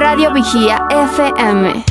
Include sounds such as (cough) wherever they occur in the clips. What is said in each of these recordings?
Radio Vigía FM.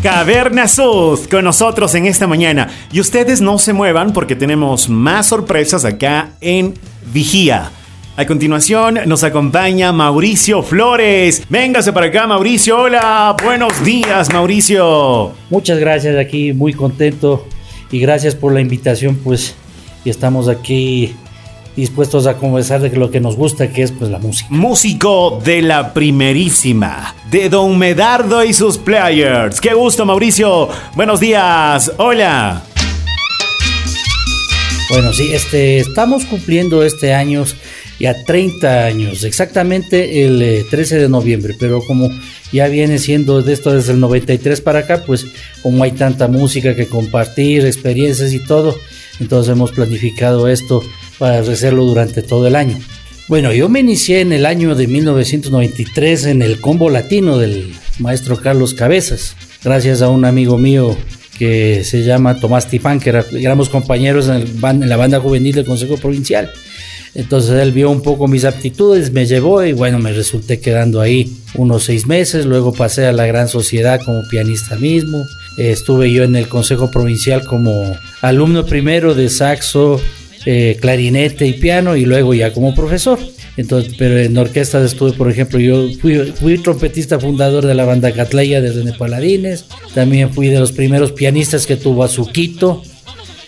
Caverna Sud con nosotros en esta mañana. Y ustedes no se muevan porque tenemos más sorpresas acá en Vigía. A continuación nos acompaña Mauricio Flores. Véngase para acá, Mauricio. Hola, buenos días, Mauricio. Muchas gracias aquí, muy contento y gracias por la invitación, pues, y estamos aquí dispuestos a conversar de lo que nos gusta, que es pues la música. Músico de la primerísima, de Don Medardo y sus players. Qué gusto, Mauricio. Buenos días. Hola. Bueno, sí, este, estamos cumpliendo este año ya 30 años, exactamente el 13 eh, de noviembre, pero como ya viene siendo de esto desde el 93 para acá, pues como hay tanta música que compartir, experiencias y todo, entonces hemos planificado esto para hacerlo durante todo el año. Bueno, yo me inicié en el año de 1993 en el combo latino del maestro Carlos Cabezas, gracias a un amigo mío que se llama Tomás Tipán, que éramos compañeros en, en la banda juvenil del Consejo Provincial. Entonces él vio un poco mis aptitudes, me llevó y bueno, me resulté quedando ahí unos seis meses. Luego pasé a la gran sociedad como pianista mismo. Estuve yo en el Consejo Provincial como alumno primero de saxo, eh, clarinete y piano y luego ya como profesor. Entonces, pero en orquestas estuve, por ejemplo, yo fui, trompetista fundador de la banda Catleya de René Paladines. También fui de los primeros pianistas que tuvo a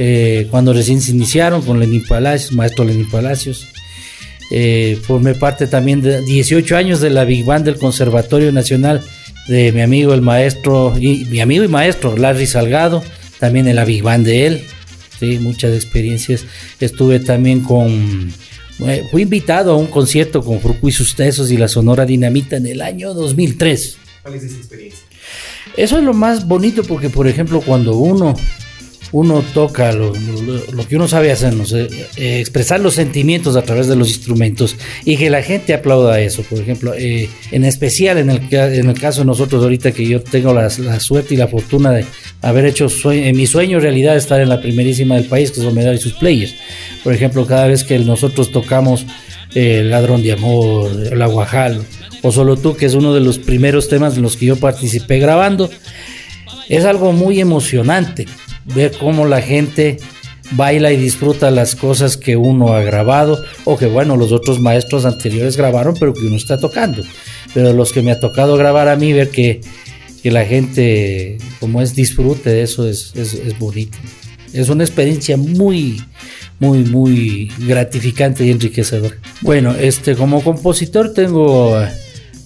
eh, cuando recién se iniciaron con Lenín Palacios, maestro Lenín Palacios. Eh, formé parte también de 18 años de la Big Band del Conservatorio Nacional de mi amigo el maestro, y mi amigo y maestro Larry Salgado, también Big Band de él, ¿sí? muchas experiencias. Estuve también con, eh, fui invitado a un concierto con Frucu y sus Tesos y la Sonora Dinamita en el año 2003. ¿Cuál es esa experiencia? Eso es lo más bonito porque, por ejemplo, cuando uno uno toca lo, que uno sabe hacer, eh, expresar los sentimientos a través de los instrumentos y que la gente aplauda eso. Por ejemplo, eh, en especial en el, caso de nosotros ahorita que yo tengo la, suerte y la fortuna de haber hecho en mi sueño realidad estar en la primerísima del país, que es Omedar y sus players. Por ejemplo, cada vez que nosotros tocamos eh, Ladrón de Amor, La Guajal o Solo Tú, que es uno de los primeros temas en los que yo participé grabando, es algo muy emocionante ver cómo la gente baila y disfruta las cosas que uno ha grabado o que bueno los otros maestros anteriores grabaron pero que uno está tocando. Pero los que me ha tocado grabar a mí ver que, que la gente como es disfrute de eso es, es, es, bonito. Es una experiencia muy muy muy gratificante y enriquecedora. Bueno este como compositor tengo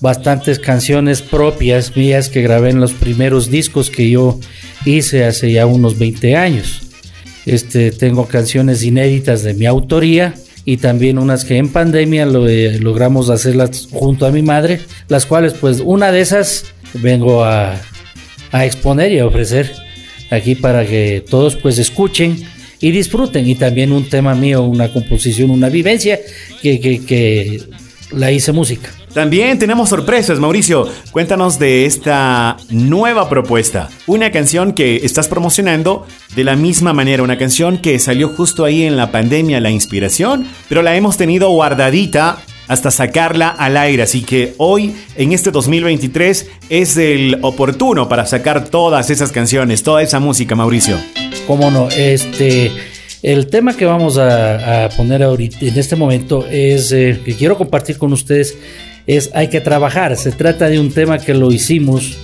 bastantes canciones propias mías que grabé en los primeros discos que yo hice hace ya unos 20 años. Este, tengo canciones inéditas de mi autoría y también unas que en pandemia eh, logramos hacerlas junto a mi madre, las cuales pues una de esas vengo a, a exponer y a ofrecer aquí para que todos pues escuchen y disfruten y también un tema mío, una composición, una vivencia que, que la hice música. También tenemos sorpresas, Mauricio. Cuéntanos de esta nueva propuesta. Una canción que estás promocionando de la misma manera, una canción que salió justo ahí en la pandemia, la inspiración, pero la hemos tenido guardadita hasta sacarla al aire. Así que hoy, en este 2023, es el oportuno para sacar todas esas canciones, toda esa música, Mauricio. Cómo no, este. El tema que vamos a, poner ahorita en este momento es que quiero compartir con ustedes es hay que trabajar. Se trata de un tema que lo hicimos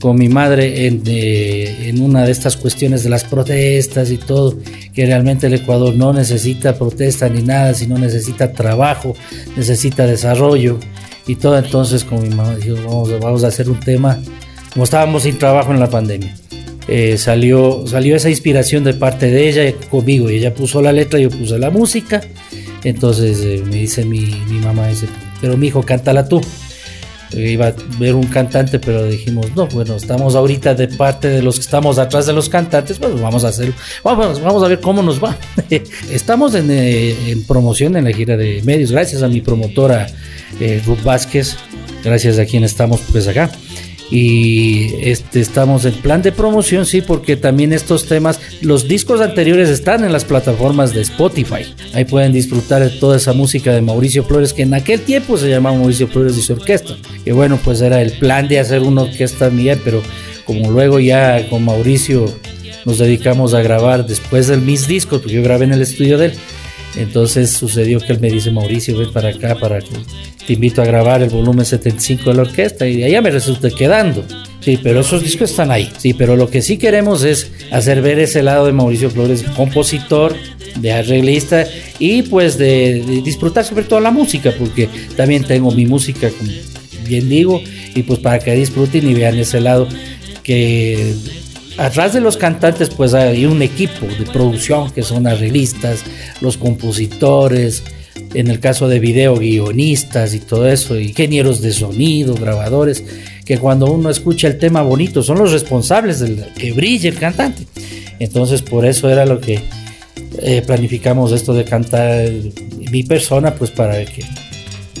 con mi madre en, en, una de estas cuestiones de las protestas y todo, que realmente el Ecuador no necesita protesta ni nada, sino necesita trabajo, necesita desarrollo y todo. Entonces con mi mamá dijimos, vamos, vamos a hacer un tema, como estábamos sin trabajo en la pandemia. Eh, salió, salió esa inspiración de parte de ella conmigo y ella puso la letra, yo puse la música. Entonces eh, me dice mi, mi mamá, dice, pero mi hijo, cántala tú. Iba a ver un cantante, pero dijimos, no, bueno, estamos ahorita de parte de los que estamos atrás de los cantantes, pues vamos a hacerlo. Vamos, vamos a ver cómo nos va. (laughs) estamos eh, en, promoción en la gira de medios, gracias a mi promotora eh, Ruth Vázquez, gracias a quien estamos pues acá. Y este, estamos en plan de promoción, sí, porque también estos temas, los discos anteriores están en las plataformas de Spotify. Ahí pueden disfrutar de toda esa música de Mauricio Flores, que en aquel tiempo se llamaba Mauricio Flores y su orquesta. Y bueno, pues era el plan de hacer una orquesta mía, pero como luego ya con Mauricio nos dedicamos a grabar después del mis discos, porque yo grabé en el estudio de él. Entonces sucedió que él me dice, Mauricio, ven para acá para que te invito a grabar el volumen 75 de la orquesta y de allá me resulta quedando. Sí, pero esos discos están ahí. Sí, pero lo que sí queremos es hacer ver ese lado de Mauricio Flores, compositor, de arreglista y pues de, de disfrutar sobre todo la música, porque también tengo mi música, como bien digo, y pues para que disfruten y vean ese lado que atrás de los cantantes pues hay un equipo de producción que son arreglistas, los compositores, en el caso de video guionistas y todo eso, ingenieros de sonido, grabadores, que cuando uno escucha el tema bonito son los responsables de que brille el cantante. Entonces por eso era lo que eh, planificamos esto de cantar mi persona, pues para que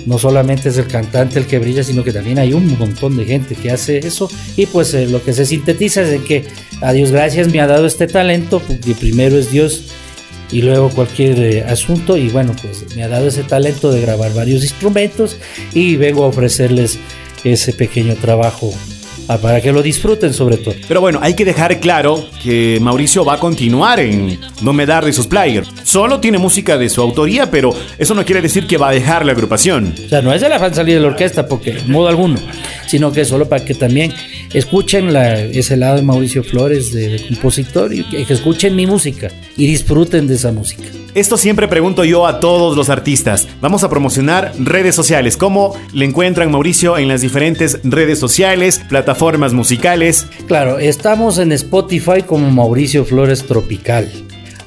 no solamente es el cantante el que brilla, sino que también hay un montón de gente que hace eso. Y pues eh, lo que se sintetiza es de que a Dios gracias me ha dado este talento, porque primero es Dios y luego cualquier eh, asunto. Y bueno, pues me ha dado ese talento de grabar varios instrumentos y vengo a ofrecerles ese pequeño trabajo Ah, para que lo disfruten sobre todo. Pero bueno, hay que dejar claro que Mauricio va a continuar en No me dar de sus players. Solo tiene música de su autoría, pero eso no quiere decir que va a dejar la agrupación. O sea, no es de la fan salir de la orquesta, porque modo alguno, sino que solo para que también escuchen la, ese lado de Mauricio Flores, de, de compositor, y que, que escuchen mi música y disfruten de esa música. Esto siempre pregunto yo a todos los artistas. Vamos a promocionar redes sociales. ¿Cómo le encuentran Mauricio en las diferentes redes sociales, plataformas musicales? Claro, estamos en Spotify como Mauricio Flores Tropical.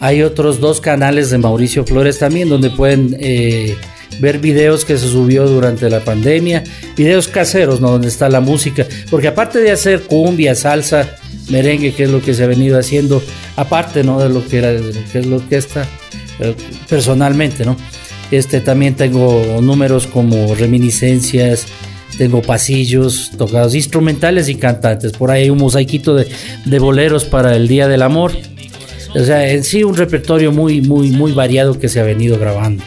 Hay otros dos canales de Mauricio Flores también donde pueden eh, ver videos que se subió durante la pandemia, videos caseros, ¿no? Donde está la música. Porque aparte de hacer cumbia, salsa, merengue, que es lo que se ha venido haciendo, aparte, ¿no? De lo que era, de lo que es lo que está eh, personalmente, ¿no? Este también tengo números como reminiscencias, tengo pasillos tocados instrumentales y cantantes. Por ahí hay un mosaiquito de, de boleros para el Día del Amor. O sea, en sí un repertorio muy, muy, muy variado que se ha venido grabando.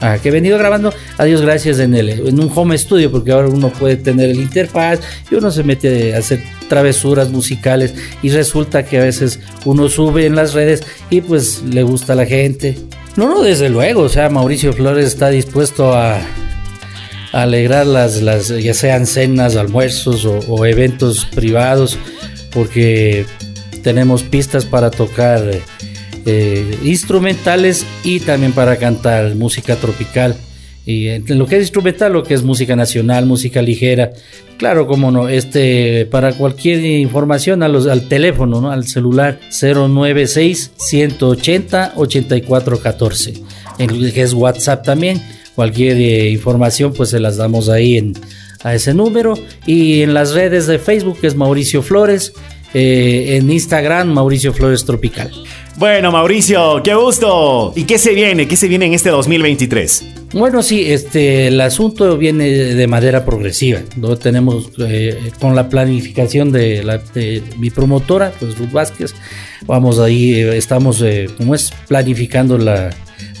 Ah, que he venido grabando, a Dios gracias, en, el, en un home studio, porque ahora uno puede tener el interfaz y uno se mete a hacer travesuras musicales y resulta que a veces uno sube en las redes y pues le gusta a la gente. No, no, desde luego, o sea, Mauricio Flores está dispuesto a, a alegrar las, las, ya sean cenas, almuerzos o, o eventos privados, porque tenemos pistas para tocar eh, instrumentales y también para cantar música tropical. Y lo que es instrumental, lo que es música nacional, música ligera, claro, como no, este, para cualquier información a los, al teléfono, ¿no? al celular 096 180 8414, en lo que es WhatsApp también, cualquier eh, información pues se las damos ahí en, a ese número y en las redes de Facebook es Mauricio Flores, eh, en Instagram Mauricio Flores Tropical. Bueno, Mauricio, qué gusto. ¿Y qué se viene? ¿Qué se viene en este 2023? Bueno, sí, este, el asunto viene de manera progresiva. ¿no? Tenemos eh, con la planificación de, la, de, mi promotora, pues Ruth Vázquez, vamos ahí, eh, estamos, eh, como es, planificando la,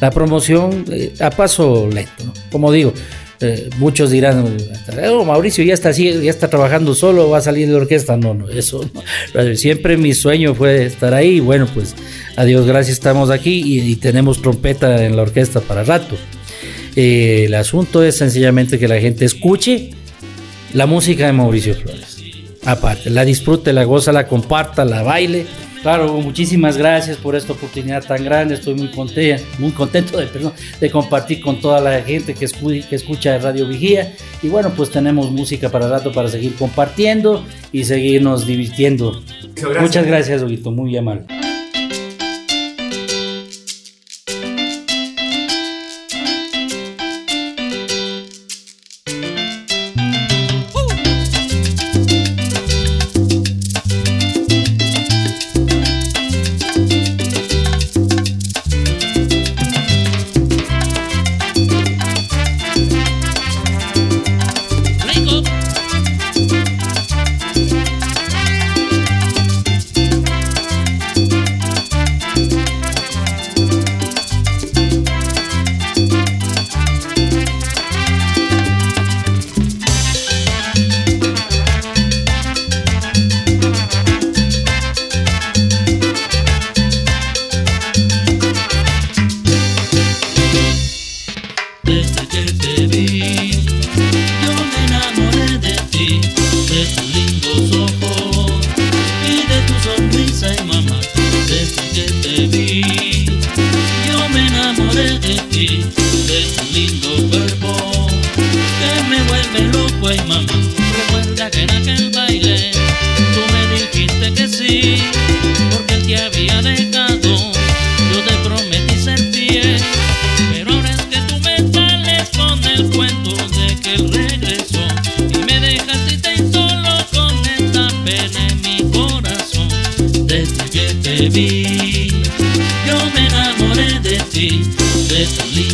la promoción a paso lento. ¿no? Como digo, eh, muchos dirán, oh, Mauricio ya está así, ya está trabajando solo, va a salir de la orquesta. No, no, eso no. Siempre mi sueño fue estar ahí. Bueno, pues a Dios gracias estamos aquí y, y tenemos trompeta en la orquesta para rato. Eh, el asunto es sencillamente que la gente escuche la música de Mauricio Flores. Aparte, la disfrute, la goza, la comparta, la baile. Claro, muchísimas gracias por esta oportunidad tan grande. Estoy muy contento, muy contento de, perdón, de compartir con toda la gente que, escu que escucha Radio Vigía. Y bueno, pues tenemos música para rato para seguir compartiendo y seguirnos divirtiendo. Gracias. Muchas gracias, Huguito, muy amable. Sicily.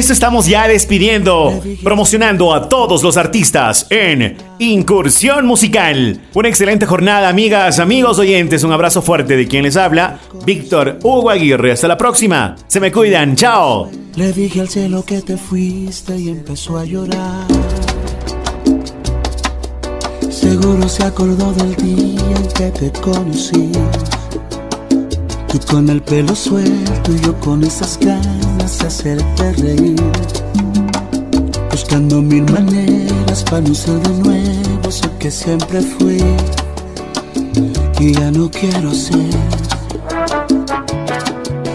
Esto estamos ya despidiendo, promocionando a todos los artistas en Incursión Musical. Una excelente jornada, amigas, amigos oyentes. Un abrazo fuerte de quien les habla, Víctor Hugo Aguirre. Hasta la próxima. Se me cuidan. Chao. Le dije al cielo que te fuiste y empezó a llorar. Seguro se acordó del día en que te conocí. Tú con el pelo suelto y yo con esas ganas hacerte reír. Buscando mil maneras para no ser de nuevo eso que siempre fui. Y ya no quiero ser.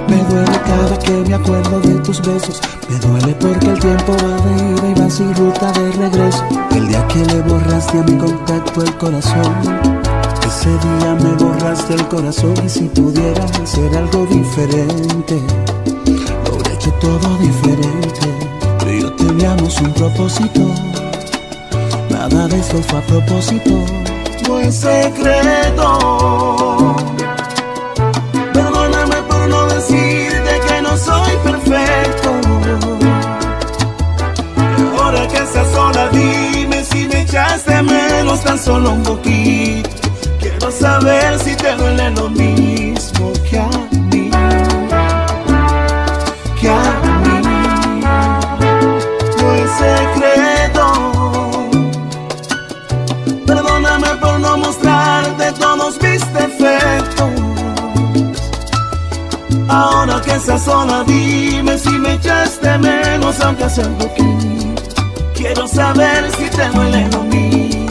Me duele cada que me acuerdo de tus besos. Me duele porque el tiempo va de ida y va sin ruta de regreso. El día que le borraste a mi contacto el corazón ese día me borraste el corazón y si pudiera hacer algo diferente, todo diferente. Tú y yo teníamos un propósito, nada de eso fue a propósito, no es secreto. Perdóname por no decirte que no soy perfecto. Ahora que estás sola, dime si me echaste menos tan solo un poquito saber si te duele lo mismo que a Ahora que estás sola, dime si me echaste menos, aunque sea un poquito. Quiero saber si te duele lo mismo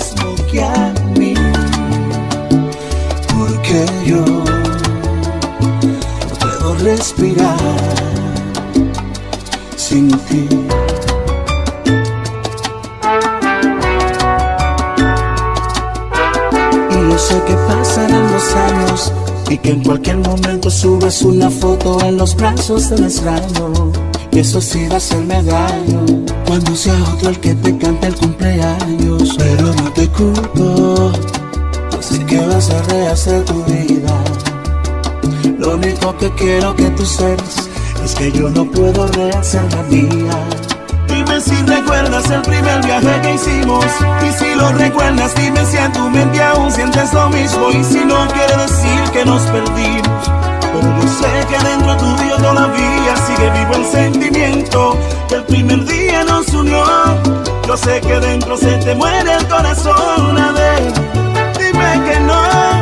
en los brazos del extraño. Y eso sí va a hacerme daño cuando sea otro el que te cante el cumpleaños. Pero no te culpo Sé que vas a rehacer tu vida. Lo único que quiero que tú sepas es que yo no puedo rehacer la mía. Dime si recuerdas el primer viaje que hicimos. Y si lo recuerdas, dime si en tu mente aún sientes lo mismo. Y si no quiere decir que nos perdimos. Pero yo sé que dentro tuyo todavía sigue vivo el sentimiento que el primer día nos unió. Yo sé que dentro se te muere el corazón a ver que no,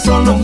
solo